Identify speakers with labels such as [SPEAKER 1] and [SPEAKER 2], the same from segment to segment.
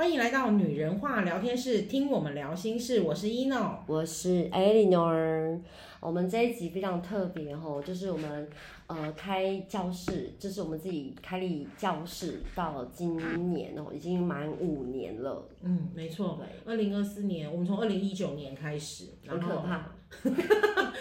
[SPEAKER 1] 欢迎来到女人话聊天室，听我们聊心事。我是 Eno，
[SPEAKER 2] 我是 Eleanor。我们这一集非常特别哦，就是我们呃开教室，就是我们自己开立教室，到今年哦已经满五年了。
[SPEAKER 1] 嗯，没错，二零二四年，我们从二零一九年开始，
[SPEAKER 2] 很可怕。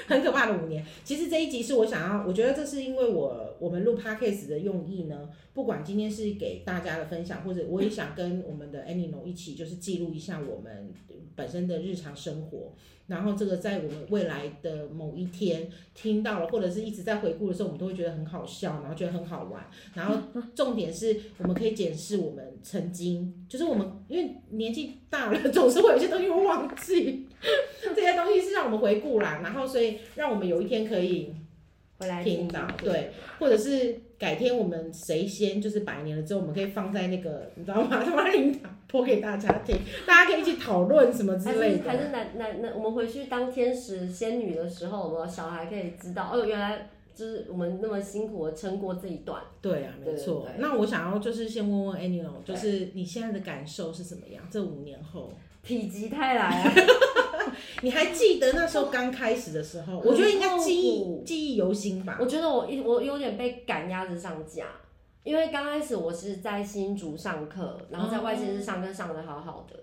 [SPEAKER 1] 很可怕的五年。其实这一集是我想要，我觉得这是因为我我们录 podcast 的用意呢。不管今天是给大家的分享，或者我也想跟我们的 Anino 一起，就是记录一下我们本身的日常生活。然后这个在我们未来的某一天听到了，或者是一直在回顾的时候，我们都会觉得很好笑，然后觉得很好玩。然后重点是我们可以检视我们曾经，就是我们因为年纪大了，总是会有些东西会忘记。这些东西是让我们回顾啦，然后所以让我们有一天可以回来听到，对，或者是改天我们谁先就是百年了之后，我们可以放在那个你知道吗？他妈领导播给大家听，大家可以一起讨论什么之类的。
[SPEAKER 2] 还是男男那我们回去当天使仙女的时候，我们小孩可以知道哦，原来就是我们那么辛苦的撑过这一段。
[SPEAKER 1] 对啊，没错。那我想要就是先问问 Eleanor，就是你现在的感受是怎么样？这五年后，
[SPEAKER 2] 否极泰来啊！
[SPEAKER 1] 你还记得那时候刚开始的时候？我觉得应该记忆记忆犹新吧。
[SPEAKER 2] 我觉得我一我有点被赶鸭子上架，因为刚开始我是在新竹上课，然后在外县市上课上得好好的，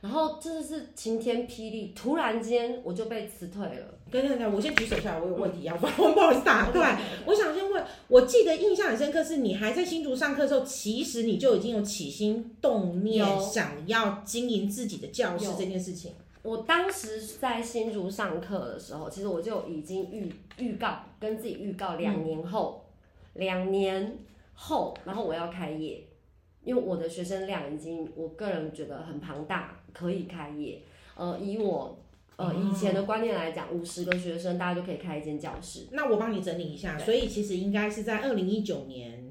[SPEAKER 2] 然后真的是晴天霹雳，突然间我就被辞退了。
[SPEAKER 1] 对对对，我先举手下来，我有问题要问，不好意思打断。我想先问，我记得印象很深刻，是你还在新竹上课的时候，其实你就已经有起心动念，想要经营自己的教室这件事情。
[SPEAKER 2] 我当时在新竹上课的时候，其实我就已经预预告，跟自己预告两年后，两、嗯、年后，然后我要开业，因为我的学生量已经，我个人觉得很庞大，可以开业。呃，以我呃以前的观念来讲，五十个学生大家就可以开一间教室。
[SPEAKER 1] 那我帮你整理一下，所以其实应该是在二零一九年。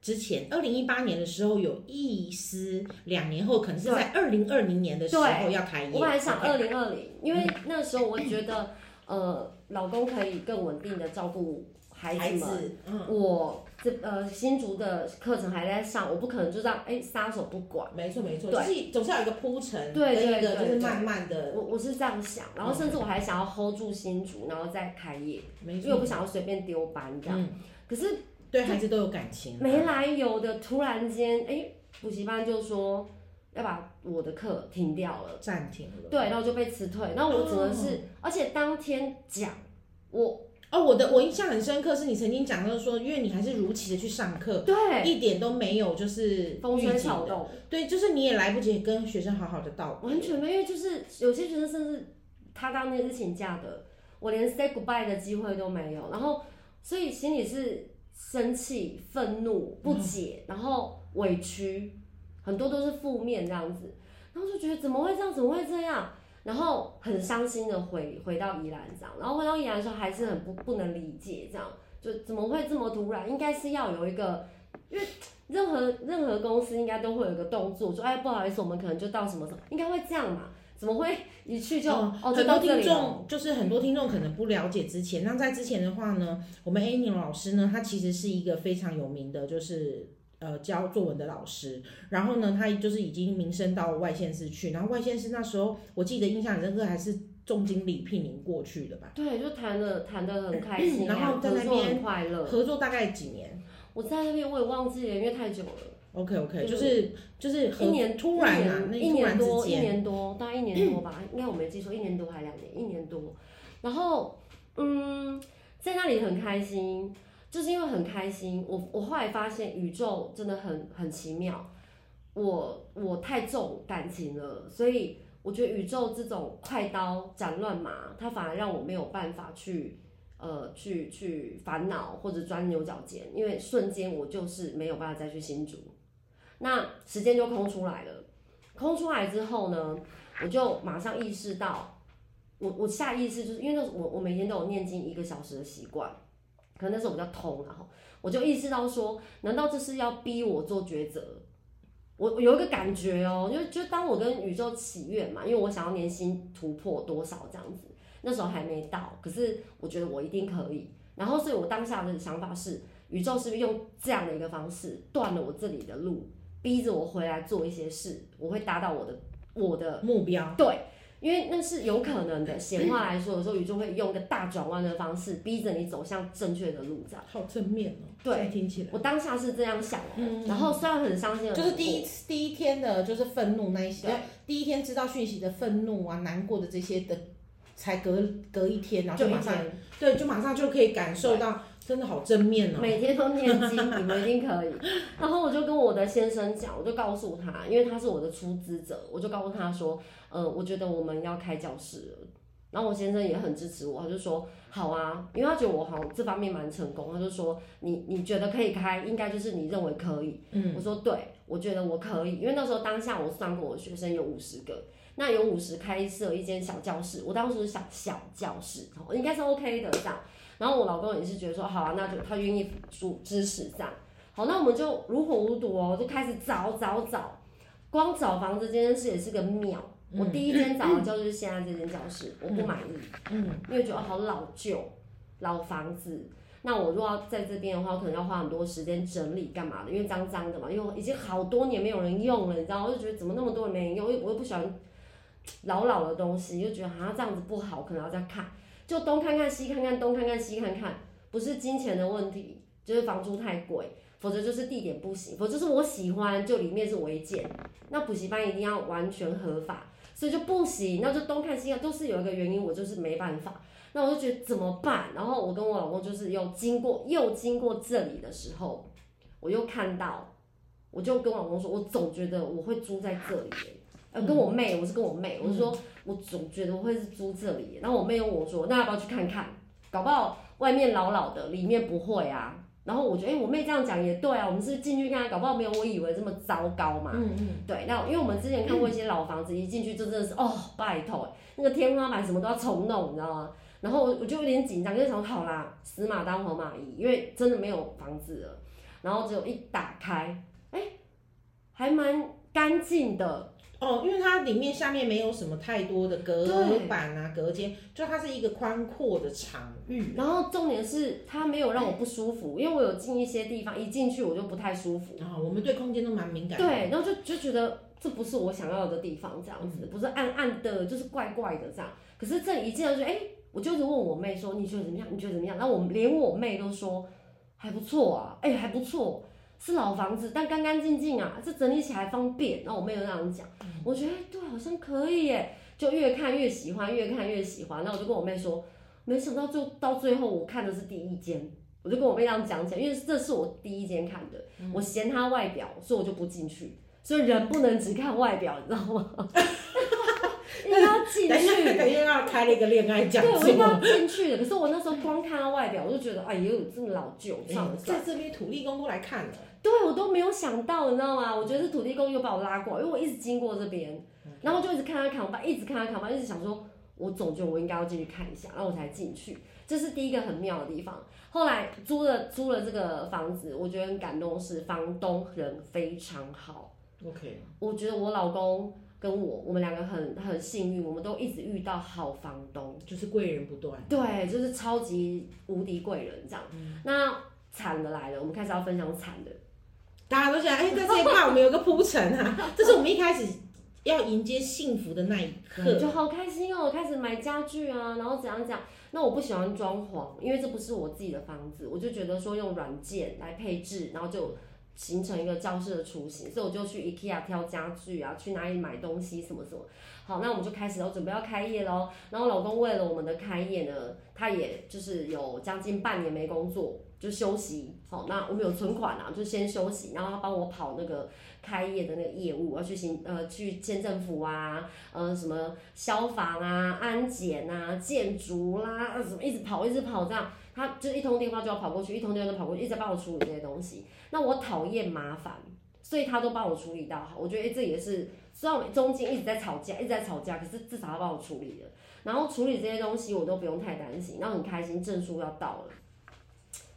[SPEAKER 1] 之前二零一八年的时候有意思，两年后可能是在二零二零年的时候要开业。
[SPEAKER 2] 我本来想二零二零，因为那时候我觉得，呃，老公可以更稳定的照顾孩子们。子嗯、我这呃新竹的课程还在上，我不可能就这样哎撒手不管。
[SPEAKER 1] 没错没错，就是总是要有一个铺陈，
[SPEAKER 2] 对对对，
[SPEAKER 1] 就是慢慢的。
[SPEAKER 2] 我我是这样想，然后甚至我还想要 hold 住新竹，然后再开业，没错因为我不想要随便丢班这样。嗯、可是。
[SPEAKER 1] 对孩子都有感情，
[SPEAKER 2] 没来由的突然间，哎，补习班就说要把我的课停掉了，
[SPEAKER 1] 暂停了。
[SPEAKER 2] 对，然后就被辞退。然后我只能是，哦、而且当天讲我
[SPEAKER 1] 哦，我的我印象很深刻，是你曾经讲到说，因为你还是如期的去上课，
[SPEAKER 2] 对，
[SPEAKER 1] 一点都没有就是
[SPEAKER 2] 风吹草动，
[SPEAKER 1] 对，就是你也来不及跟学生好好的道别，
[SPEAKER 2] 完全没有，因为就是有些学生甚至他当天是请假的，我连 say goodbye 的机会都没有，然后所以心里是。生气、愤怒、不解，然后委屈，很多都是负面这样子，然后就觉得怎么会这样，怎么会这样，然后很伤心的回回到宜兰这样，然后回到宜兰的时候还是很不不能理解这样，就怎么会这么突然？应该是要有一个，因为任何任何公司应该都会有一个动作，说哎不好意思，我们可能就到什么什么，应该会这样嘛。怎么会一去就？嗯、哦，很多听众
[SPEAKER 1] 就是很多听众可能不了解之前。那在之前的话呢，我们 Eleanor 老师呢，他其实是一个非常有名的，就是呃教作文的老师。然后呢，他就是已经名声到外县市去。然后外县市那时候，我记得印象很深刻，还是总经理聘您过去的吧？
[SPEAKER 2] 对，就谈的谈的很开 心，
[SPEAKER 1] 然后在那边
[SPEAKER 2] 很快乐。
[SPEAKER 1] 合作大概几年？
[SPEAKER 2] 我在那边我也忘记了，因为太久了。
[SPEAKER 1] OK OK，就是就是
[SPEAKER 2] 一年
[SPEAKER 1] 突然啊，那
[SPEAKER 2] 一年多一年多，大概一年多吧，应该我没记错，一年多还两年，一年多。然后嗯，在那里很开心，就是因为很开心。我我后来发现宇宙真的很很奇妙，我我太重感情了，所以我觉得宇宙这种快刀斩乱麻，它反而让我没有办法去呃去去烦恼或者钻牛角尖，因为瞬间我就是没有办法再去新竹。那时间就空出来了，空出来之后呢，我就马上意识到，我我下意识就是因为那我我每天都有念经一个小时的习惯，可能那时候比较通，然后我就意识到说，难道这是要逼我做抉择？我我有一个感觉哦，就就当我跟宇宙祈愿嘛，因为我想要年薪突破多少这样子，那时候还没到，可是我觉得我一定可以，然后所以我当下的想法是，宇宙是不是用这样的一个方式断了我这里的路？逼着我回来做一些事，我会达到我的我的
[SPEAKER 1] 目标。
[SPEAKER 2] 对。因为那是有可能的，闲话来说，有时候宇宙会用一个大转弯的方式，逼着你走向正确的路，这样。
[SPEAKER 1] 好正面哦。
[SPEAKER 2] 对，
[SPEAKER 1] 听起来。
[SPEAKER 2] 我当下是这样想的，嗯、然后虽然很伤心，
[SPEAKER 1] 就是第一次第一天的，就是愤怒那一些，第一天知道讯息的愤怒啊、难过的这些的，才隔隔一天，然后就马上，对，就马上就可以感受到。真的好正面哦！
[SPEAKER 2] 每天都念经，你们一定可以。然后我就跟我的先生讲，我就告诉他，因为他是我的出资者，我就告诉他说，呃，我觉得我们要开教室了。然后我先生也很支持我，他就说好啊，因为他觉得我好这方面蛮成功，他就说你你觉得可以开，应该就是你认为可以。嗯，我说对，我觉得我可以，因为那时候当下我算过，我学生有五十个，那有五十开设一间小教室，我当时想小教室，应该是 OK 的这样。然后我老公也是觉得说好啊，那就他愿意出支持这样。好，那我们就如火如荼哦，就开始找找找。光找房子这件事也是个妙。嗯、我第一间找的就是现在这间教室，嗯、我不满意，嗯，因为觉得好老旧，老房子。那我如果要在这边的话，我可能要花很多时间整理干嘛的，因为脏脏的嘛，因为已经好多年没有人用了，你知道，我就觉得怎么那么多人没人用，我又我又不喜欢老老的东西，又觉得好像这样子不好，可能要再看。就东看看西看看，东看看西看看，不是金钱的问题，就是房租太贵，否则就是地点不行，否则是我喜欢，就里面是违建，那补习班一定要完全合法，所以就不行，那就东看西看，都是有一个原因，我就是没办法，那我就觉得怎么办？然后我跟我老公就是又经过又经过这里的时候，我又看到，我就跟老公说，我总觉得我会租在这里。呃，跟我妹，我是跟我妹，我就说，我总觉得我会是租这里，然后我妹又问我说，那要不要去看看？搞不好外面老老的，里面不会啊。然后我觉得，哎、欸，我妹这样讲也对啊，我们是进去看看，搞不好没有我以为这么糟糕嘛。嗯嗯。对，那因为我们之前看过一些老房子，一进去就真的是，哦，拜托，那个天花板什么都要重弄，你知道吗？然后我就有点紧张，就想好啦，死马当活马医，因为真的没有房子了。然后只有一打开，哎、欸，还蛮干净的。
[SPEAKER 1] 哦，因为它里面下面没有什么太多的隔板啊、隔间，就它是一个宽阔的场域。
[SPEAKER 2] 然后重点是它没有让我不舒服，因为我有进一些地方，一进去我就不太舒服。
[SPEAKER 1] 啊、哦，我们对空间都蛮敏感的。
[SPEAKER 2] 对，然后就就觉得这不是我想要的地方，这样子、嗯、不是暗暗的，就是怪怪的这样。可是这一进来就哎，我就是问我妹说，你觉得怎么样？你觉得怎么样？然后我连我妹都说还不错啊，哎还不错。是老房子，但干干净净啊，这整理起来方便。然后我妹又那样讲，嗯、我觉得对，好像可以耶，就越看越喜欢，越看越喜欢。然后我就跟我妹说，没想到就到最后，我看的是第一间，我就跟我妹这样讲起来，因为这是我第一间看的，嗯、我嫌它外表，所以我就不进去。所以人不能只看外表，你知道吗？因为要进去，
[SPEAKER 1] 等于要开了一个恋爱讲座。
[SPEAKER 2] 对，我一定要进去的。可是我那时候光看它外表，我就觉得，哎呦，这么老旧，
[SPEAKER 1] 欸、在这边土地公都来看了。
[SPEAKER 2] 对，我都没有想到，你知道吗？我觉得是土地公又把我拉过来，因为我一直经过这边，然后就一直看他扛把，一直看他扛把，一直想说，我总觉得我应该要进去看一下，然后我才进去。这是第一个很妙的地方。后来租了租了这个房子，我觉得很感动是房东人非常好。
[SPEAKER 1] OK，
[SPEAKER 2] 我觉得我老公跟我，我们两个很很幸运，我们都一直遇到好房东，
[SPEAKER 1] 就是贵人不断。
[SPEAKER 2] 对，就是超级无敌贵人这样。嗯、那惨的来了，我们开始要分享惨的。
[SPEAKER 1] 大家都想，哎、欸，在这一块我们有个铺陈啊，这是我们一开始要迎接幸福的那一刻，
[SPEAKER 2] 就好开心哦，我开始买家具啊，然后怎样讲？那我不喜欢装潢，因为这不是我自己的房子，我就觉得说用软件来配置，然后就形成一个教室的雏形，所以我就去 IKEA 挑家具啊，去哪里买东西什么什么。好，那我们就开始要准备要开业喽。然后老公为了我们的开业呢，他也就是有将近半年没工作。就休息，好，那我们有存款啊，就先休息，然后他帮我跑那个开业的那个业务，要去行呃去签政府啊，呃什么消防啊、安检啊、建筑啦，什么一直跑一直跑这样，他就一通电话就要跑过去，一通电话就跑过去，一直在帮我处理这些东西。那我讨厌麻烦，所以他都帮我处理到好，我觉得诶这也是虽然我中间一直在吵架，一直在吵架，可是至少他帮我处理了，然后处理这些东西我都不用太担心，然后很开心，证书要到了。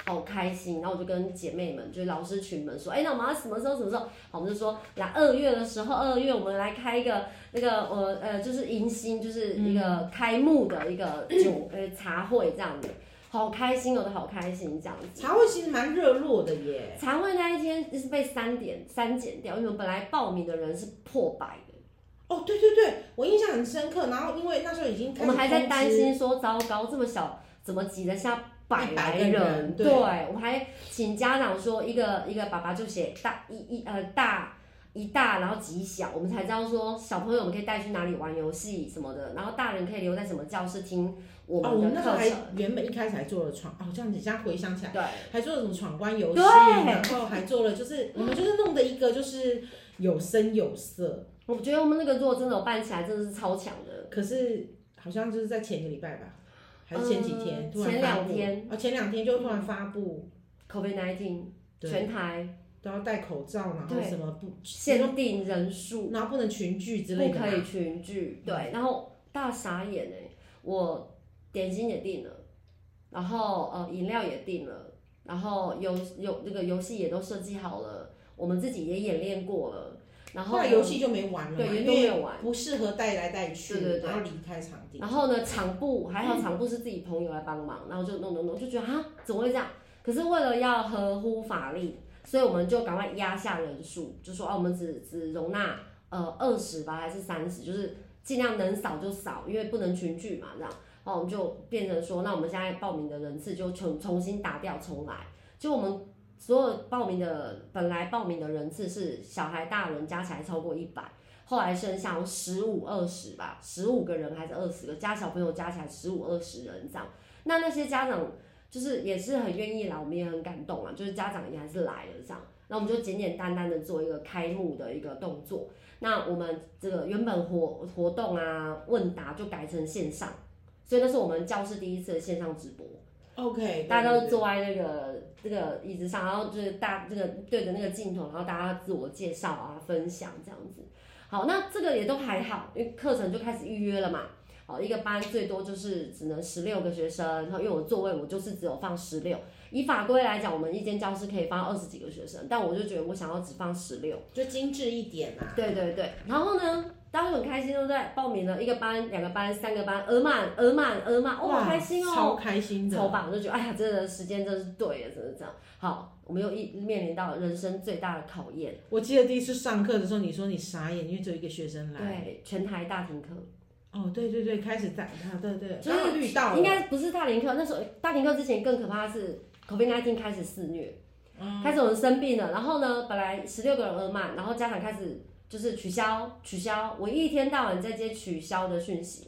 [SPEAKER 2] 好开心，然后我就跟姐妹们，就是老师群们说，哎，那我们要什么时候？什么时候？好，我们就说，来二月的时候，二月我们来开一个那个，呃呃，就是迎新，就是一个开幕的一个酒呃茶会这样的。好开心，有的好开心这样子。
[SPEAKER 1] 茶会其实蛮热络的耶。
[SPEAKER 2] 茶会那一天就是被删点删减掉，因为本来报名的人是破百的。
[SPEAKER 1] 哦，对对对，我印象很深刻。然后因为那时候已经
[SPEAKER 2] 我们还在担心说，糟糕，这么小怎么挤得下百来人？人对，对我还请家长说，一个一个爸爸就写大一一呃大。一大，然后几小，我们才知道说小朋友我们可以带去哪里玩游戏什么的，然后大人可以留在什么教室听我们的课程。哦，我们那时候还
[SPEAKER 1] 原本一开始还做了闯哦，这样子现在回想起来，
[SPEAKER 2] 对，
[SPEAKER 1] 还做了什么闯关游
[SPEAKER 2] 戏，
[SPEAKER 1] 然后还做了就是我们就是弄的一个就是有声有色。
[SPEAKER 2] 我觉得我们那个如果真的有办起来，真的是超强的。
[SPEAKER 1] 可是好像就是在前一个礼拜吧，还是前几天？
[SPEAKER 2] 嗯、前两天
[SPEAKER 1] 啊，前两天就突然发布
[SPEAKER 2] COVID-19 全台。
[SPEAKER 1] 都要戴口罩，然后什么不
[SPEAKER 2] 限定人数，
[SPEAKER 1] 然后不能群聚之类的，
[SPEAKER 2] 不可以群聚。对，然后大傻眼哎，我点心也订了，然后呃饮料也订了，然后游游那个游戏也都设计好了，我们自己也演练过了，然后
[SPEAKER 1] 游戏就没玩了，
[SPEAKER 2] 对，也都没有玩，
[SPEAKER 1] 不适合带来带去，
[SPEAKER 2] 对对对，
[SPEAKER 1] 然后离开场地。
[SPEAKER 2] 然后呢，场部还好，场部是自己朋友来帮忙，然后就弄弄弄，就觉得啊，怎么会这样？可是为了要合乎法律。所以我们就赶快压下人数，就说哦、啊，我们只只容纳呃二十吧，还是三十，就是尽量能少就少，因为不能群聚嘛，这样。然后我们就变成说，那我们现在报名的人次就重重新打掉重来。就我们所有报名的本来报名的人次是小孩大人加起来超过一百，后来剩下十五二十吧，十五个人还是二十个，加小朋友加起来十五二十人这样。那那些家长。就是也是很愿意来，我们也很感动啊。就是家长也还是来了这样，那我们就简简单单的做一个开幕的一个动作。那我们这个原本活活动啊问答就改成线上，所以那是我们教室第一次的线上直播。
[SPEAKER 1] OK，
[SPEAKER 2] 大家都坐在那个这个椅子上，然后就是大这个对着那个镜头，然后大家自我介绍啊分享这样子。好，那这个也都还好，因为课程就开始预约了嘛。好，一个班最多就是只能十六个学生，然后因为我座位我就是只有放十六。以法规来讲，我们一间教室可以放二十几个学生，但我就觉得我想要只放十六，
[SPEAKER 1] 就精致一点嘛、啊。
[SPEAKER 2] 对对对，然后呢，大家很开心，对不对？报名了一个班、两个班、三个班，额满额满额满，哦，好开心哦，
[SPEAKER 1] 超开心的，
[SPEAKER 2] 超棒！我就觉得哎呀，真的时间真是对了，真的这样。好，我们又一面临到人生最大的考验。
[SPEAKER 1] 我记得第一次上课的时候，你说你傻眼，因为只有一个学生来，
[SPEAKER 2] 对，全台大停课。
[SPEAKER 1] 哦，对对对，开始宰他，对对，
[SPEAKER 2] 就是
[SPEAKER 1] 遇到
[SPEAKER 2] 应该不是大停课，那时候大停课之前更可怕的是 COVID-19 开始肆虐，嗯，开始有人生病了，然后呢，本来十六个人额满，然后家长开始就是取消取消，我一天到晚在接取消的讯息，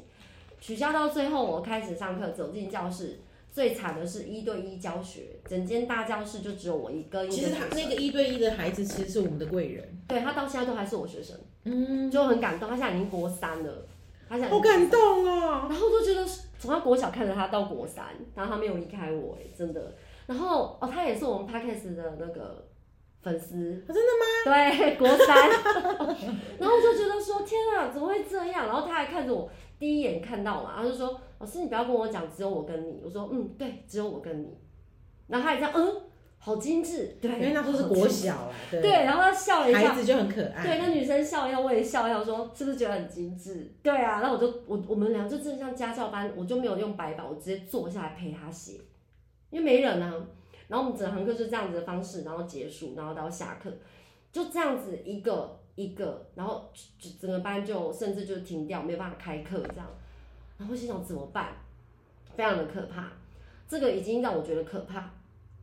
[SPEAKER 2] 取消到最后我开始上课，走进教室，最惨的是一对一教学，整间大教室就只有我一个，
[SPEAKER 1] 其实他那个一对一的孩子其实是我们的贵人，
[SPEAKER 2] 对，他到现在都还是我学生，嗯，就很感动，他现在已经国三了。
[SPEAKER 1] 好感动哦！
[SPEAKER 2] 然后我就觉得从他国小看着他到国三，然后他没有离开我，哎，真的。然后哦，他也是我们 Podcast 的那个粉丝，
[SPEAKER 1] 哦，真的吗？
[SPEAKER 2] 对，国三。然后我就觉得说，天啊，怎么会这样？然后他还看着我，第一眼看到嘛，他就说：“老师，你不要跟我讲，只有我跟你。”我说：“嗯，对，只有我跟你。”然后他也这样，嗯。好精致，对，
[SPEAKER 1] 因为那都是国小啦，对，
[SPEAKER 2] 对，然后他笑了一下，
[SPEAKER 1] 孩子就很可爱，
[SPEAKER 2] 对，那女生笑一下，我也笑一下，说是不是觉得很精致？对啊，然后我就我我们俩就真的像家教班，我就没有用白板，我直接坐下来陪他写，因为没人啊。然后我们整堂课就这样子的方式，然后结束，然后到下课，就这样子一个一个，然后就整个班就甚至就停掉，没有办法开课这样。然后心想怎么办？非常的可怕，这个已经让我觉得可怕。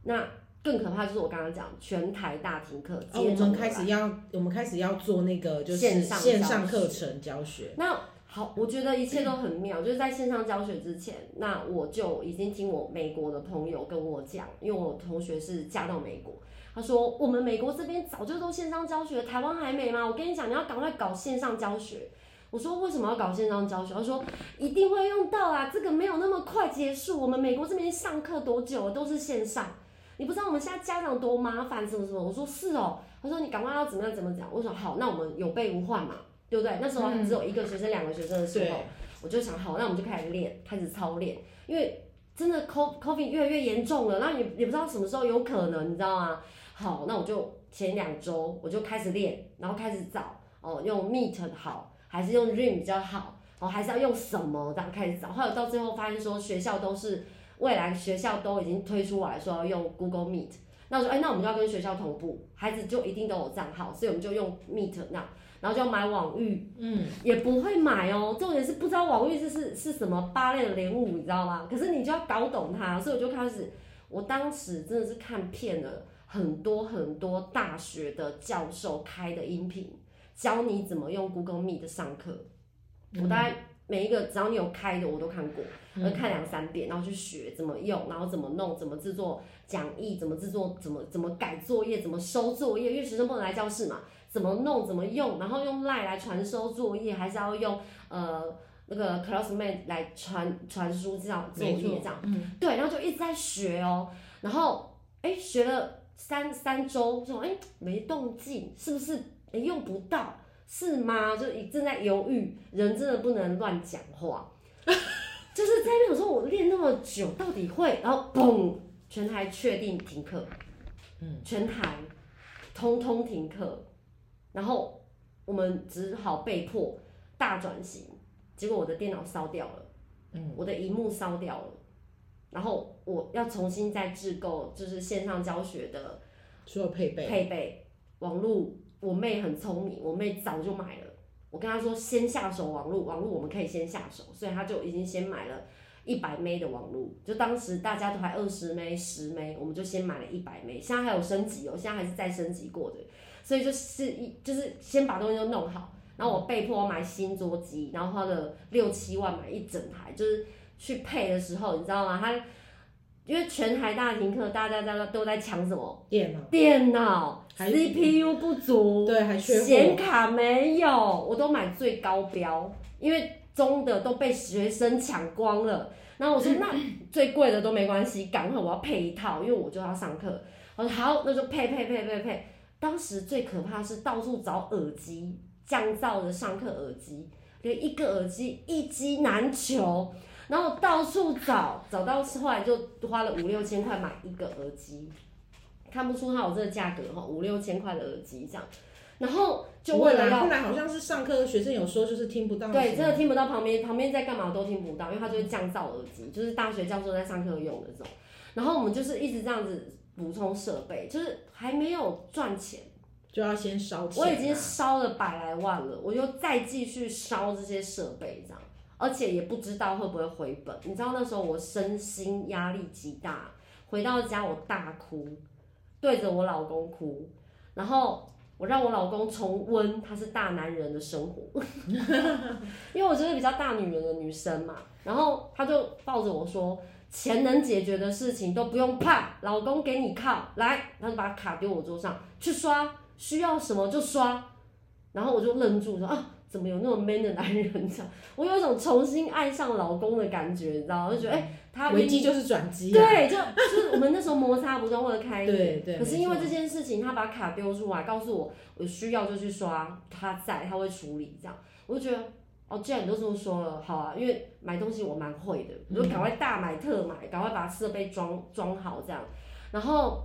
[SPEAKER 2] 那。更可怕就是我刚刚讲全台大停课，
[SPEAKER 1] 哦，我们开始要我们开始要做那个就是线上课程教学。
[SPEAKER 2] 那好，我觉得一切都很妙，就是在线上教学之前，那我就已经听我美国的朋友跟我讲，因为我同学是嫁到美国，他说我们美国这边早就都线上教学，台湾还没吗？我跟你讲，你要赶快搞线上教学。我说为什么要搞线上教学？他说一定会用到啊，这个没有那么快结束，我们美国这边上课多久都是线上。你不知道我们现在家长多麻烦，什么什么？我说是哦。他说你赶快要怎么样怎么讲？我说好，那我们有备无患嘛，对不对？那时候只有一个学生、两、嗯、个学生的时候，我就想好，那我们就开始练，开始操练。因为真的 COVID 越来越严重了，那你也不知道什么时候有可能，你知道吗？好，那我就前两周我就开始练，然后开始找哦，用 Meet 好，还是用 Zoom 比较好，哦，还是要用什么？这样开始找。后来到最后发现说学校都是。未来学校都已经推出来说要用 Google Meet，那我说哎，那我们就要跟学校同步，孩子就一定都有账号，所以我们就用 Meet 那，然后就要买网域，嗯，也不会买哦，重点是不知道网域是是是什么八类的连舞，你知道吗？可是你就要搞懂它，所以我就开始，我当时真的是看遍了很多很多大学的教授开的音频，教你怎么用 Google Meet 上课，我大概。每一个只要你有开的，我都看过，我看两三遍，然后去学怎么用，然后怎么弄，怎么制作讲义，怎么制作，怎么怎么改作业，怎么收作业，因为学生不能来教室嘛，怎么弄，怎么用，然后用 LINE 来传收作业，还是要用呃那个 Classmate 来传传输这样作业这样，嗯，对，然后就一直在学哦，然后哎学了三三周，说哎没动静，是不是哎用不到？是吗？就正在犹豫，人真的不能乱讲话。就是在那边，我说我练那么久，到底会？然后嘣，全台确定停课，嗯，全台通通停课，然后我们只好被迫大转型。结果我的电脑烧掉了，嗯，我的荧幕烧掉了，然后我要重新再制构，就是线上教学的
[SPEAKER 1] 所有配备，
[SPEAKER 2] 配备网络。我妹很聪明，我妹早就买了。我跟她说先下手网络，网络我们可以先下手，所以她就已经先买了一百枚的网络。就当时大家都还二十枚、十枚我们就先买了一百枚。现在还有升级哦，现在还是再升级过的。所以就是一就是先把东西都弄好，然后我被迫买新桌机，然后花了六七万买一整台，就是去配的时候，你知道吗？他。因为全台大停课，大家在都在抢什么？
[SPEAKER 1] 电脑。
[SPEAKER 2] 电脑。CPU 不足。
[SPEAKER 1] 对，还缺货。
[SPEAKER 2] 显卡没有，我都买最高标，因为中的都被学生抢光了。然后我说，那最贵的都没关系，赶快我要配一套，因为我就要上课。我说好，那就配配配配配。当时最可怕是到处找耳机，降噪的上课耳机，连一个耳机一机难求。然后到处找，找到后来就花了五六千块买一个耳机，看不出它有这个价格哈，五六千块的耳机这样，然后就为了
[SPEAKER 1] 后来好像是上课学生有说就是听不到，
[SPEAKER 2] 对，真的听不到旁边旁边在干嘛都听不到，因为它就是降噪耳机，就是大学教授在上课用的这种。然后我们就是一直这样子补充设备，就是还没有赚钱，
[SPEAKER 1] 就要先烧钱。
[SPEAKER 2] 我已经烧了百来万了，我就再继续烧这些设备这样。而且也不知道会不会回本，你知道那时候我身心压力极大，回到家我大哭，对着我老公哭，然后我让我老公重温他是大男人的生活，因为我就是比较大女人的女生嘛，然后他就抱着我说，钱能解决的事情都不用怕，老公给你靠，来，他就把卡丢我桌上去刷，需要什么就刷，然后我就愣住说啊。怎么有那么 man 的男人？这样，我有一种重新爱上老公的感觉，你知道我？就觉得哎、欸，他
[SPEAKER 1] 危机就是转机。
[SPEAKER 2] 对，就就是我们那时候摩擦不断，或者开
[SPEAKER 1] 对对，对。
[SPEAKER 2] 可是因为这件事情，他把卡丢出来，告诉我我需要就去刷，他在，他会处理这样。我就觉得哦，既然你都这么说了，好啊，因为买东西我蛮会的，我就赶快大买特买，赶快把设备装装好这样，然后。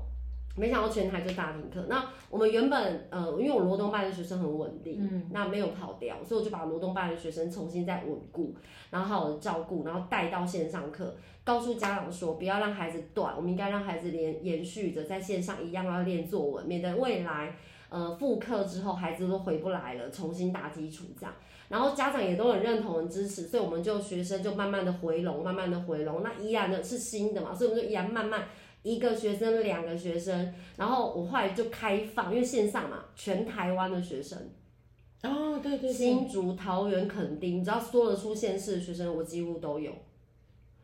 [SPEAKER 2] 没想到全台就大停课。那我们原本呃，因为我罗东班的学生很稳定，嗯，那没有跑掉，所以我就把罗东班的学生重新再稳固，然后好好的照顾，然后带到线上课，告诉家长说不要让孩子断，我们应该让孩子连延续着在线上一样要练作文，免得未来呃复课之后孩子都回不来了，重新打基础这样。然后家长也都很认同、很支持，所以我们就学生就慢慢的回笼，慢慢的回笼。那依然的是新的嘛，所以我们就依然慢慢。一个学生，两个学生，然后我后来就开放，因为线上嘛，全台湾的学生，
[SPEAKER 1] 哦，对对对，
[SPEAKER 2] 新竹、桃园、垦丁，你知道说得出县市的学生，我几乎都有。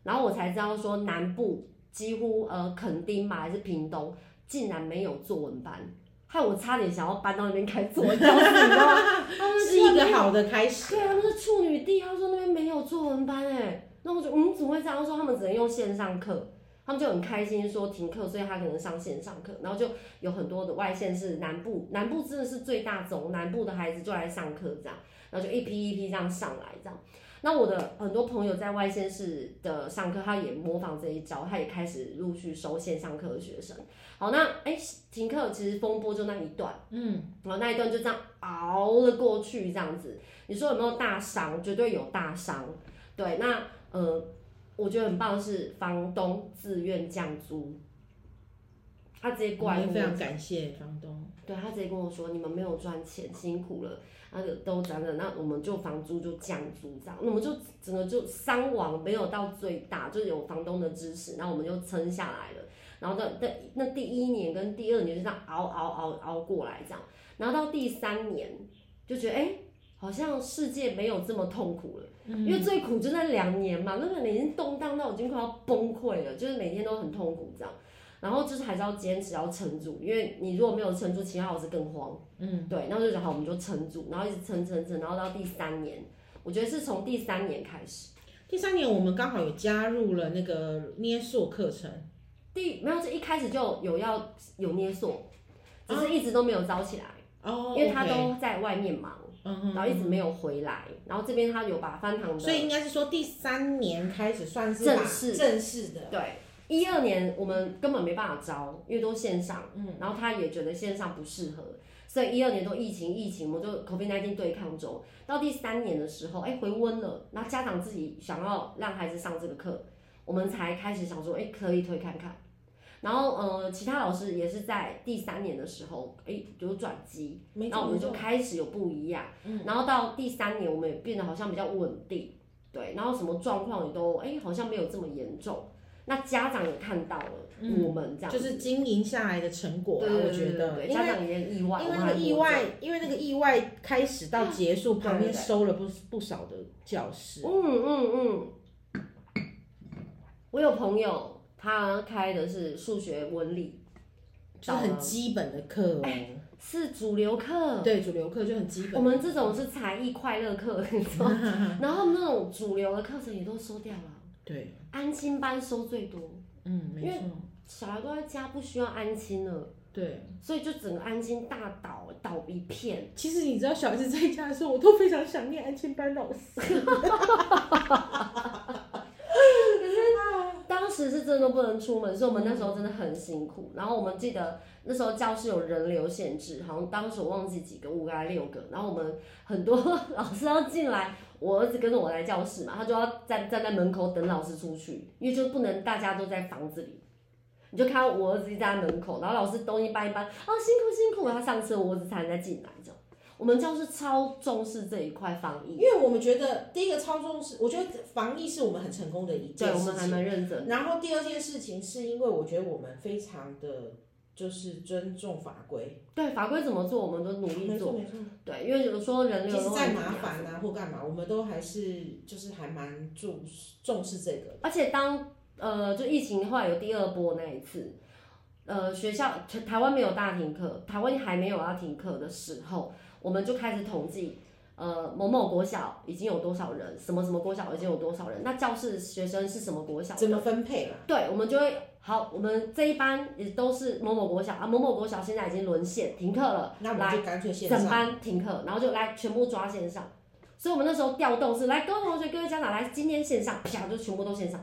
[SPEAKER 2] 然后我才知道说南部几乎呃垦丁嘛还是屏东，竟然没有作文班，害我差点想要搬到那边开作文教室，你知道吗？
[SPEAKER 1] 是一个好的开始。
[SPEAKER 2] 对啊，那是处女地，他说那边没有作文班哎，那我就嗯怎么会这样？他说他们只能用线上课。他们就很开心，说停课，所以他可能上线上课，然后就有很多的外县市南部，南部真的是最大宗，南部的孩子就来上课这样，然后就一批一批这样上来这样。那我的很多朋友在外县市的上课，他也模仿这一招，他也开始陆续收线上课的学生。好，那哎、欸、停课其实风波就那一段，嗯，然后那一段就这样熬了过去这样子。你说有没有大伤？绝对有大伤。对，那呃。我觉得很棒的是房东自愿降租，他直接过来，
[SPEAKER 1] 非常感谢房东。
[SPEAKER 2] 对，他直接跟我说：“你们没有赚钱，辛苦了，那个都涨了，那我们就房租就降租这样，那我们就整个就伤亡没有到最大，就有房东的支持，然后我们就撑下来了。然后的的那第一年跟第二年就这样熬熬熬熬过来这样，然后到第三年就觉得哎。欸”好像世界没有这么痛苦了，嗯、因为最苦就那两年嘛，那个年已经动荡到已经快要崩溃了，就是每天都很痛苦这样，然后就是还是要坚持要撑住，因为你如果没有撑住，其他老师更慌，嗯，对，然后就讲好我们就撑住，然后一直撑撑撑，然后到第三年，我觉得是从第三年开始，
[SPEAKER 1] 第三年我们刚好有加入了那个捏塑课程，
[SPEAKER 2] 第没有是一开始就有要有捏塑，只是一直都没有招起来，哦，因为他都在外面忙。嗯，然后一直没有回来，然后这边他有把翻糖的，
[SPEAKER 1] 所以应该是说第三年开始算是
[SPEAKER 2] 正式
[SPEAKER 1] 正式的。
[SPEAKER 2] 对，一二年我们根本没办法招，因为都线上，嗯，然后他也觉得线上不适合，所以一二年都疫情疫情，我们就 COVID-19 对抗中。到第三年的时候，哎，回温了，那家长自己想要让孩子上这个课，我们才开始想说，哎，可以推看看。然后，呃，其他老师也是在第三年的时候，哎，有转机，然后我们就开始有不一样。嗯。然后到第三年，我们也变得好像比较稳定，对。然后什么状况也都，哎，好像没有这么严重。那家长也看到了我们这样，
[SPEAKER 1] 就是经营下来的成果啊，我觉得。
[SPEAKER 2] 家长也意外。
[SPEAKER 1] 因为那个意外，因为那个意外开始到结束，旁边收了不不少的教室。
[SPEAKER 2] 嗯嗯嗯。我有朋友。他开的是数学、文理，
[SPEAKER 1] 就很基本的课哦、
[SPEAKER 2] 欸，是主流课。
[SPEAKER 1] 对，主流课就很基本。
[SPEAKER 2] 我们这种是才艺快乐课？然后那种主流的课程也都收掉了。
[SPEAKER 1] 对，
[SPEAKER 2] 安亲班收最多。
[SPEAKER 1] 嗯，没错。
[SPEAKER 2] 小孩都在家，不需要安亲了。
[SPEAKER 1] 对，
[SPEAKER 2] 所以就整个安亲大倒倒一片。
[SPEAKER 1] 其实你知道，小孩子在家的时候，我都非常想念安亲班老师。
[SPEAKER 2] 当时是真的不能出门，所以我们那时候真的很辛苦。然后我们记得那时候教室有人流限制，好像当时我忘记几个，五个还是六个。然后我们很多 老师要进来，我儿子跟着我来教室嘛，他就要站站在门口等老师出去，因为就不能大家都在房子里。你就看到我儿子站在门口，然后老师东一搬一搬，哦，辛苦辛苦，他上车，我儿子才能再进来。我们教室超重视这一块防疫，
[SPEAKER 1] 因为我们觉得第一个超重视，我觉得防疫是我们很成功的一件事情，
[SPEAKER 2] 对，我们还蛮认真。
[SPEAKER 1] 然后第二件事情是因为我觉得我们非常的就是尊重法规，
[SPEAKER 2] 对，法规怎么做我们都努力做，
[SPEAKER 1] 没错没错。
[SPEAKER 2] 对，因为有时候人流
[SPEAKER 1] 其实再麻烦啊或干嘛，我们都还是就是还蛮重重视这个。
[SPEAKER 2] 而且当呃就疫情后来有第二波那一次，呃学校台湾没有大停课，台湾还没有要停课的时候。我们就开始统计，呃，某某国小已经有多少人，什么什么国小已经有多少人，那教室学生是什么国小？
[SPEAKER 1] 怎么分配了？
[SPEAKER 2] 对，我们就会好，我们这一班也都是某某国小啊，某某国小现在已经沦陷停课了，
[SPEAKER 1] 那我们就干脆线上，
[SPEAKER 2] 整班停课，然后就来全部抓线上。所以我们那时候调动是来各位同学、各位家长来，今天线上，啪就全部都线上，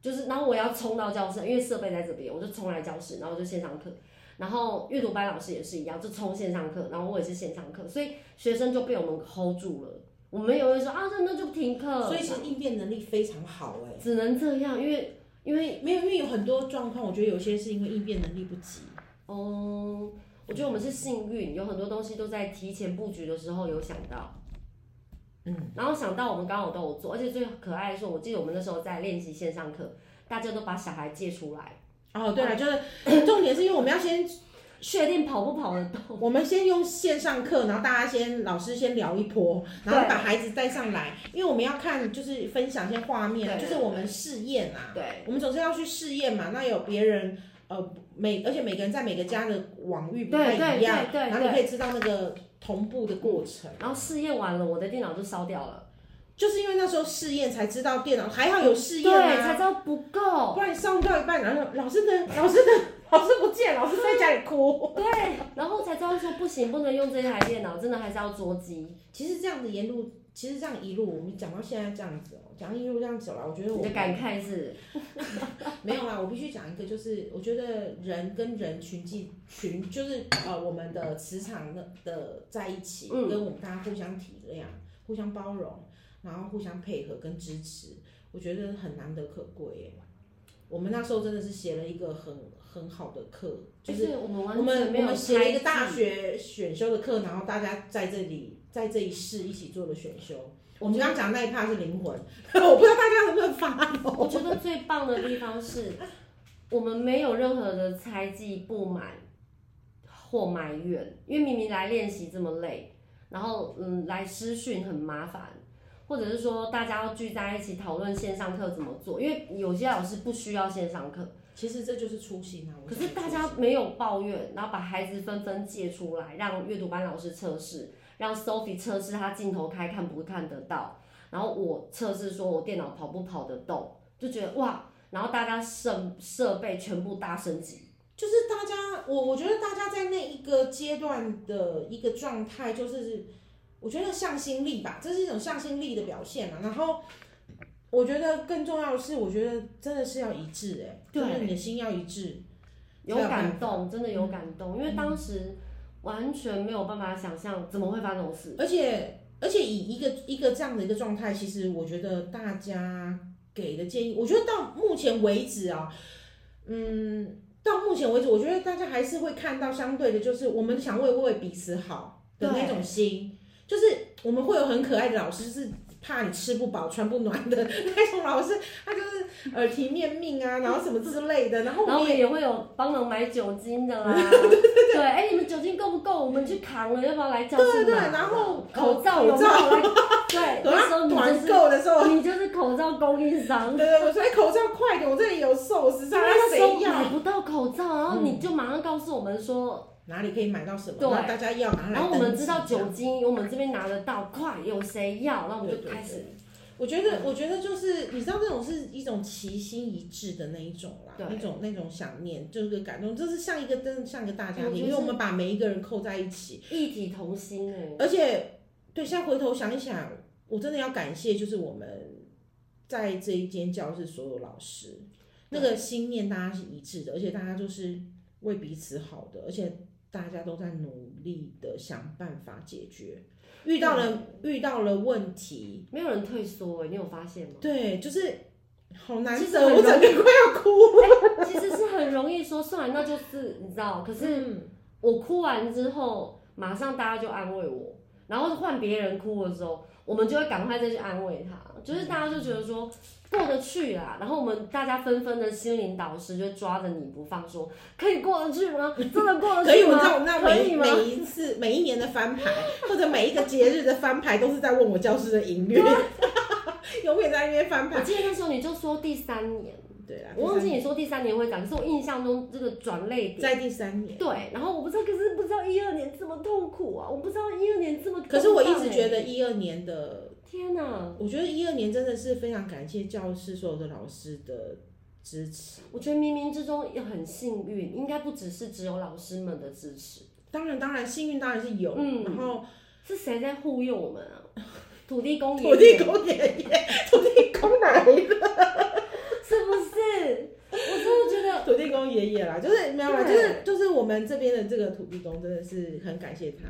[SPEAKER 2] 就是然后我要冲到教室，因为设备在这边，我就冲来教室，然后就线上课。然后阅读班老师也是一样，就冲线上课，然后我也是线上课，所以学生就被我们 hold 住了。我们有人说啊，那那就停课。
[SPEAKER 1] 所以其实应变能力非常好哎。
[SPEAKER 2] 只能这样，因为因为
[SPEAKER 1] 没有，因为有很多状况，我觉得有些是因为应变能力不及。
[SPEAKER 2] 哦、嗯，我觉得我们是幸运，有很多东西都在提前布局的时候有想到。嗯，然后想到我们刚好都有做，而且最可爱的是，我记得我们那时候在练习线上课，大家都把小孩借出来。
[SPEAKER 1] 哦，对了，就是重点是因为我们要先
[SPEAKER 2] 确定跑不跑得动。
[SPEAKER 1] 我们先用线上课，然后大家先老师先聊一波，然后把孩子带上来，因为我们要看就是分享一些画面，就是我们试验啊。
[SPEAKER 2] 对。
[SPEAKER 1] 我们总是要去试验嘛，那有别人呃每而且每个人在每个家的网域不太一样，
[SPEAKER 2] 对对对对，
[SPEAKER 1] 然后你可以知道那个同步的过程。
[SPEAKER 2] 然后试验完了，我的电脑就烧掉了。
[SPEAKER 1] 就是因为那时候试验才知道电脑还好有试验啊，
[SPEAKER 2] 对，才知道不够，
[SPEAKER 1] 不然你上到一半，然后老师呢老师呢老师不见，老师在家里哭。
[SPEAKER 2] 对，然后才知道说不行，不能用这台电脑，真的还是要捉机。
[SPEAKER 1] 其实这样子沿路，其实这样一路，我们讲到现在这样子哦、喔，讲一路这样走了，我觉得我
[SPEAKER 2] 的感慨是，
[SPEAKER 1] 没有啦，我必须讲一个，就是我觉得人跟人群际群，就是呃我们的磁场的的在一起，嗯、跟我们大家互相体谅、互相包容，然后互相配合跟支持，我觉得很难得可贵耶。我们那时候真的是写了一个很很好的课，就是我们我们我们写了一个大学选修的课，然后大家在这里在这一世一起做了选修。我们刚刚讲那一趴是灵魂，我不知道大家能不能发。
[SPEAKER 2] 我觉得最棒的地方是，我们没有任何的猜忌、不满或埋怨，因为明明来练习这么累，然后嗯来师训很麻烦。或者是说，大家要聚在一起讨论线上课怎么做，因为有些老师不需要线上课。
[SPEAKER 1] 其实这就是初心啊。
[SPEAKER 2] 可是大家没有抱怨，然后把孩子纷纷借出来，让阅读班老师测试，让 Sophie 测试他镜头开看不看得到，然后我测试说我电脑跑不跑得动，就觉得哇，然后大家设设备全部大升级，
[SPEAKER 1] 就是大家，我我觉得大家在那一个阶段的一个状态就是。我觉得向心力吧，这是一种向心力的表现嘛。然后，我觉得更重要的是，我觉得真的是要一致，哎，就是你的心要一致，
[SPEAKER 2] 有感动，真的有感动，嗯、因为当时完全没有办法想象怎么会发生这种事。
[SPEAKER 1] 而且，而且以一个一个这样的一个状态，其实我觉得大家给的建议，我觉得到目前为止啊，嗯，到目前为止，我觉得大家还是会看到相对的，就是我们想为为彼此好的那种心。就是我们会有很可爱的老师，是怕你吃不饱穿不暖的那种老师，他就是耳提面命啊，然后什么之类的，然后
[SPEAKER 2] 我们也会有帮忙买酒精的啦，对对对，对，哎、欸，你们酒精够不够？我们去扛了，要不要来教室？
[SPEAKER 1] 对对对，然后
[SPEAKER 2] 口罩有没有来？对，
[SPEAKER 1] 那时候团购的时候，
[SPEAKER 2] 你就是口罩供应商。
[SPEAKER 1] 对对，我说口罩快点，我这里有寿司，谁要？
[SPEAKER 2] 买不到口罩，然后你就马上告诉我们说。
[SPEAKER 1] 哪里可以买到什么？对，大家要拿来。
[SPEAKER 2] 然后我们知道酒精，我们这边拿得到，快有谁要？然后我们就开始。
[SPEAKER 1] 我觉得，我觉得就是你知道，这种是一种齐心一致的那一种啦，那种那种想念，就是感动，就是像一个真的像一个大家庭，因为我们把每一个人扣在一起，
[SPEAKER 2] 一体同心哎。
[SPEAKER 1] 而且，对，现在回头想一想，我真的要感谢，就是我们在这一间教室所有老师，那个心念大家是一致的，而且大家就是为彼此好的，而且。大家都在努力的想办法解决，遇到了、嗯、遇到了问题，
[SPEAKER 2] 没有人退缩，你有发现吗？
[SPEAKER 1] 对，就是好难受，我整个快要哭了。
[SPEAKER 2] 其实是很容易说算了，那就是你知道，可是我哭完之后，马上大家就安慰我，然后换别人哭的时候，我们就会赶快再去安慰他，就是大家就觉得说。过得去啦，然后我们大家纷纷的心灵导师就抓着你不放，说可以过得去吗？真的过得去吗？可以，我知道，
[SPEAKER 1] 那每每一次每一年的翻牌，或者每一个节日的翻牌，都是在问我教师的音乐，永远在那边翻牌。
[SPEAKER 2] 我记得那时候你就说第三年，对啊，我忘记你说第三年会讲，可是我印象中这个转类点
[SPEAKER 1] 在第三年。
[SPEAKER 2] 对，然后我不知道，可是不知道一二年这么痛苦啊，我不知道一二年这么。
[SPEAKER 1] 可是我一直觉得一二年的。
[SPEAKER 2] 天呐，
[SPEAKER 1] 我觉得一二年真的是非常感谢教室所有的老师的支持。
[SPEAKER 2] 我觉得冥冥之中也很幸运，应该不只是只有老师们的支持。
[SPEAKER 1] 当然，当然，幸运当然是有。嗯，然后
[SPEAKER 2] 是谁在护佑我们啊？土地公爷爷，
[SPEAKER 1] 土地公爷爷，土地公哪来的？
[SPEAKER 2] 是不是？我真的觉得
[SPEAKER 1] 土地公爷爷啦，就是没有啦，就是就是我们这边的这个土地公真的是很感谢他。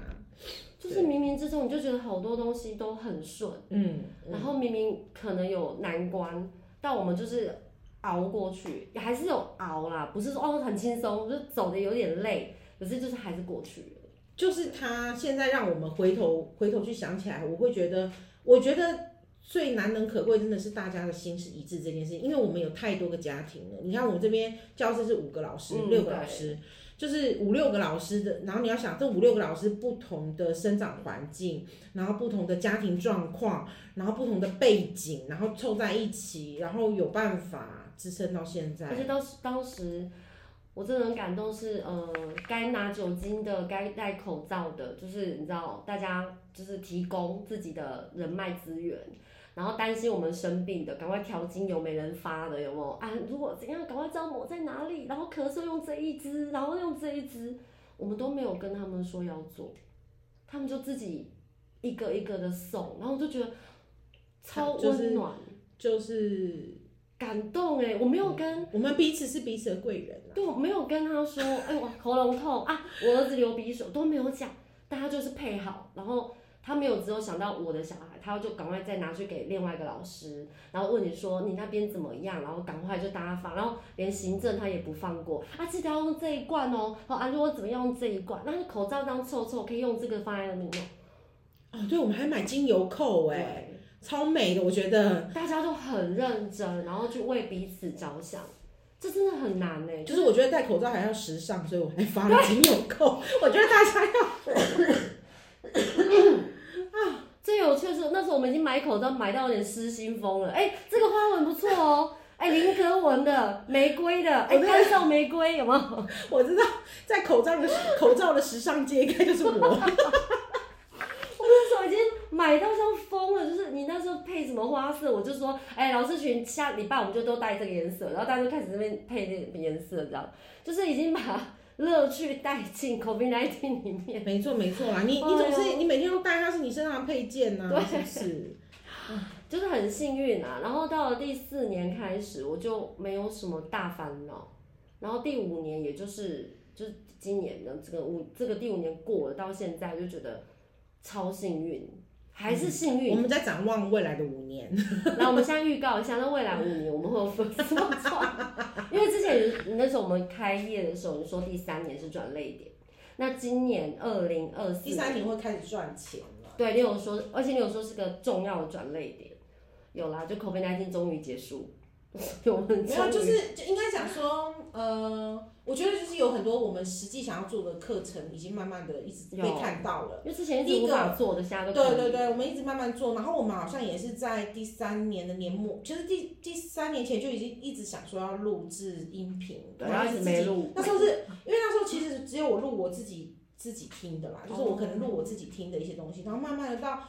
[SPEAKER 2] 就是冥冥之中，你就觉得好多东西都很顺，嗯，然后明明可能有难关，但我们就是熬过去，也还是有熬啦，不是说哦很轻松，就走的有点累，可是就是还是过去了。
[SPEAKER 1] 就是他现在让我们回头回头去想起来，我会觉得，我觉得最难能可贵真的是大家的心是一致这件事情，因为我们有太多个家庭了。你看我们这边教室是五个老师，嗯、六个老师。就是五六个老师的，然后你要想这五六个老师不同的生长环境，然后不同的家庭状况，然后不同的背景，然后凑在一起，然后有办法支撑到现在。
[SPEAKER 2] 而且当时当时我真的很感动是，是呃该拿酒精的，该戴口罩的，就是你知道大家就是提供自己的人脉资源，然后担心我们生病的，赶快调精油没人发的，有没有啊？如果怎样，赶快知道抹在哪里，然后咳嗽用这一支，然后用这一支，我们都没有跟他们说要做，他们就自己一个一个的送，然后我就觉得超温暖，
[SPEAKER 1] 就是、就是、
[SPEAKER 2] 感动哎！我没有跟、嗯、
[SPEAKER 1] 我们彼此是彼此的贵人、啊，
[SPEAKER 2] 对，我没有跟他说，哎我喉咙痛啊，我儿子流鼻水都没有讲，大家就是配好，然后。他没有只有想到我的小孩，他就赶快再拿去给另外一个老师，然后问你说你那边怎么样，然后赶快就大家发，然后连行政他也不放过啊，记得要用这一罐哦，好啊，如果怎么样用这一罐，那口罩这样臭臭，可以用这个放在里面。
[SPEAKER 1] 哦，对，我们还买精油扣哎，超美的，我觉得。
[SPEAKER 2] 大家都很认真，然后去为彼此着想，这真的很难哎，
[SPEAKER 1] 就是我觉得戴口罩还要时尚，所以我还发了精油扣，我觉得大家要。
[SPEAKER 2] 最有趣的是，那时候我们已经买口罩买到有点失心疯了。哎、欸，这个花纹不错哦，哎、欸，菱格纹的，玫瑰的，哎、欸，干燥玫瑰有没有？
[SPEAKER 1] 我知道，在口罩的口罩的时尚界，应该就是我。
[SPEAKER 2] 我那时候已经买到像疯了，就是你那时候配什么花色，我就说，哎、欸，老师群下礼拜我们就都带这个颜色，然后大家就开始那边配那个颜色，这样，就是已经把。乐趣带进 COVID-19 里面，没错
[SPEAKER 1] 没错啦，你你总是你每天都带它是你身上的配件呐、啊，是不是？
[SPEAKER 2] 就是很幸运啊。然后到了第四年开始，我就没有什么大烦恼。然后第五年，也就是就是今年的这个五这个第五年过了，到现在就觉得超幸运。还是幸运、嗯。
[SPEAKER 1] 我们在展望未来的五年。
[SPEAKER 2] 来我们现在预告一下，那未来五年我们会有什么创？因为之前你那时候我们开业的时候，你说第三年是转泪点。那今年二零二四，
[SPEAKER 1] 第三年会开始赚钱了。
[SPEAKER 2] 对，你有说，而且你有说是个重要的转泪点。有啦，就 COVID-19 终于结束。有没
[SPEAKER 1] 有，就是就应该讲说，呃，我觉得就是有很多我们实际想要做的课程，已经慢慢的一直被看到了。
[SPEAKER 2] 因为之前一直无法做的，现在都
[SPEAKER 1] 对对对，我们一直慢慢做，然后我们好像也是在第三年的年末，其实第第三年前就已经一直想说要录制音频，
[SPEAKER 2] 然后一直没录。
[SPEAKER 1] 那时候是因为那时候其实只有我录我自己自己听的啦，就是我可能录我自己听的一些东西，然后慢慢的到。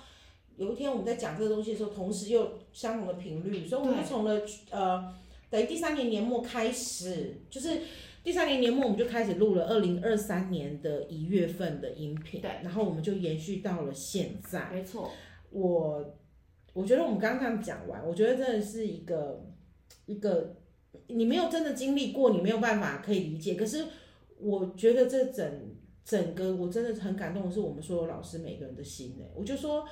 [SPEAKER 1] 有一天我们在讲这个东西的时候，同时又相同的频率，所以我们就从了呃，等于第三年年末开始，就是第三年年末我们就开始录了二零二三年的一月份的音频，
[SPEAKER 2] 对，
[SPEAKER 1] 然后我们就延续到了现在。
[SPEAKER 2] 没错，
[SPEAKER 1] 我我觉得我们刚刚这样讲完，我觉得真的是一个一个你没有真的经历过，你没有办法可以理解。可是我觉得这整整个我真的很感动的是我们所有老师每个人的心呢，我就说。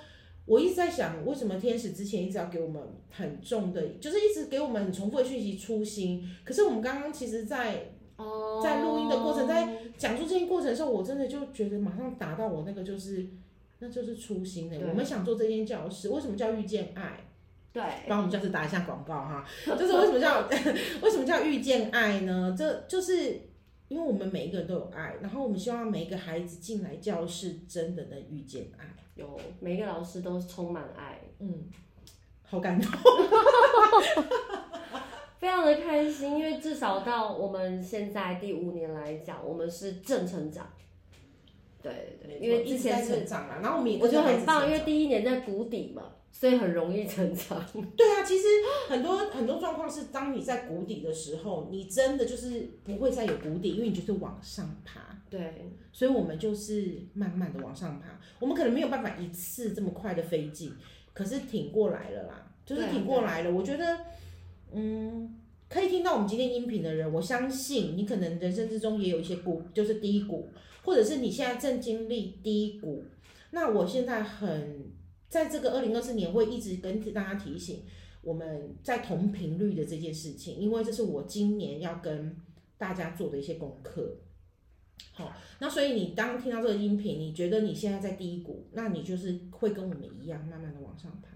[SPEAKER 1] 我一直在想，为什么天使之前一直要给我们很重的，就是一直给我们很重复的讯息，初心。可是我们刚刚其实在，在在录音的过程，在讲述这些过程的时候，我真的就觉得马上打到我那个就是，那就是初心的。我们想做这间教室，为什么叫遇见爱？
[SPEAKER 2] 对，
[SPEAKER 1] 帮我们教室打一下广告哈，就是为什么叫 为什么叫遇见爱呢？这就是因为我们每一个人都有爱，然后我们希望每一个孩子进来教室，真的能遇见爱。
[SPEAKER 2] 有每个老师都充满爱，
[SPEAKER 1] 嗯，好感动，
[SPEAKER 2] 非常的开心，因为至少到我们现在第五年来讲，我们是正成长，对对，因为之前是
[SPEAKER 1] 成长了，然后我们
[SPEAKER 2] 我觉得很棒，因为第一年在谷底嘛，所以很容易成长。
[SPEAKER 1] 对啊，其实很多很多状况是当你在谷底的时候，你真的就是不会再有谷底，因为你就是往上爬。
[SPEAKER 2] 对，
[SPEAKER 1] 所以我们就是慢慢的往上爬。我们可能没有办法一次这么快的飞进，可是挺过来了啦，就是挺过来了。我觉得，嗯，可以听到我们今天音频的人，我相信你可能人生之中也有一些谷，就是低谷，或者是你现在正经历低谷。那我现在很在这个二零二四年会一直跟大家提醒，我们在同频率的这件事情，因为这是我今年要跟大家做的一些功课。好，那所以你当听到这个音频，你觉得你现在在低谷，那你就是会跟我们一样，慢慢的往上爬，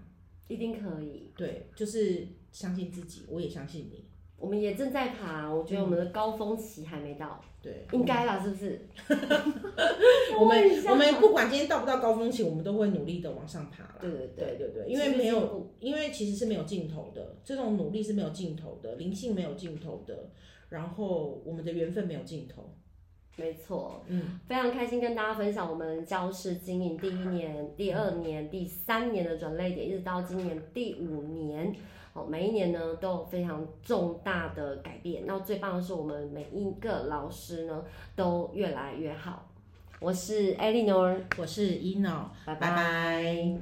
[SPEAKER 2] 一定可以。
[SPEAKER 1] 对，就是相信自己，我也相信你。
[SPEAKER 2] 我们也正在爬，我觉得我们的高峰期还没到。
[SPEAKER 1] 对，
[SPEAKER 2] 应该啦，是不是？
[SPEAKER 1] 我们我们不管今天到不到高峰期，我们都会努力的往上爬。
[SPEAKER 2] 对对对
[SPEAKER 1] 对对，因为没有，因为其实是没有尽头的，这种努力是没有尽头的，灵性没有尽头的，然后我们的缘分没有尽头。
[SPEAKER 2] 没错，
[SPEAKER 1] 嗯，
[SPEAKER 2] 非常开心跟大家分享我们教室经营第一年、第二年、第三年的转捩点，一直到今年第五年，哦，每一年呢都有非常重大的改变。那最棒的是，我们每一个老师呢都越来越好。我是 Eleanor，
[SPEAKER 1] 我是 Eno，
[SPEAKER 2] 拜
[SPEAKER 1] 拜拜。